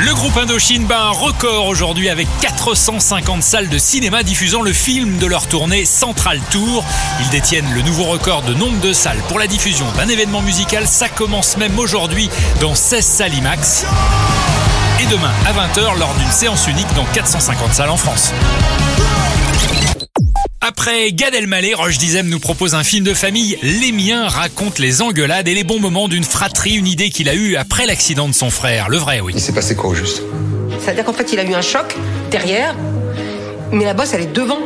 Le groupe Indochine bat un record aujourd'hui avec 450 salles de cinéma diffusant le film de leur tournée Central Tour. Ils détiennent le nouveau record de nombre de salles pour la diffusion d'un événement musical. Ça commence même aujourd'hui dans 16 salles IMAX. Et demain à 20h lors d'une séance unique dans 450 salles en France. Après Gad Elmaleh, Roche Dizem nous propose un film de famille. Les miens racontent les engueulades et les bons moments d'une fratrie, une idée qu'il a eue après l'accident de son frère. Le vrai, oui. Il s'est passé quoi au juste? C'est-à-dire qu'en fait, il a eu un choc derrière, mais la bosse, elle est devant.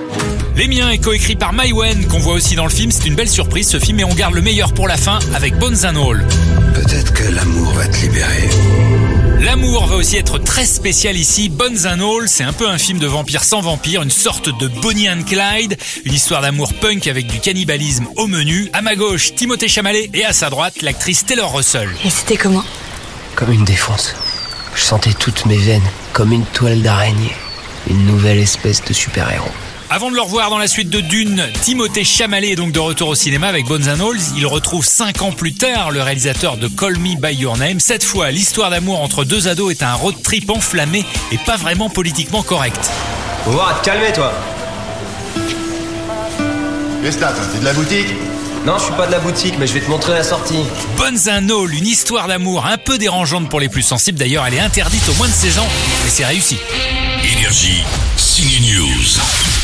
Les miens est coécrit par Maïwen, qu'on voit aussi dans le film. C'est une belle surprise ce film et on garde le meilleur pour la fin avec Bones and All. Peut-être que l'amour va te libérer. L'amour va aussi être très spécial ici. Bones and All, c'est un peu un film de vampire sans vampire, une sorte de Bonnie and Clyde, une histoire d'amour punk avec du cannibalisme au menu. À ma gauche, Timothée Chalamet et à sa droite, l'actrice Taylor Russell. Et c'était comment? Comme une défonce. Je sentais toutes mes veines, comme une toile d'araignée. Une nouvelle espèce de super-héros. Avant de le revoir dans la suite de Dune, Timothée Chalamet est donc de retour au cinéma avec Bones and. Il retrouve cinq ans plus tard le réalisateur de Call Me By Your Name. Cette fois, l'histoire d'amour entre deux ados est un road trip enflammé et pas vraiment politiquement correct. Faut voir à te calmer, toi. Qu'est-ce que t'as, toi T'es de la boutique Non, je suis pas de la boutique, mais je vais te montrer la sortie. Bones and All, une histoire d'amour un peu dérangeante pour les plus sensibles. D'ailleurs, elle est interdite aux moins de 16 ans, mais c'est réussi. Énergie. Signe News.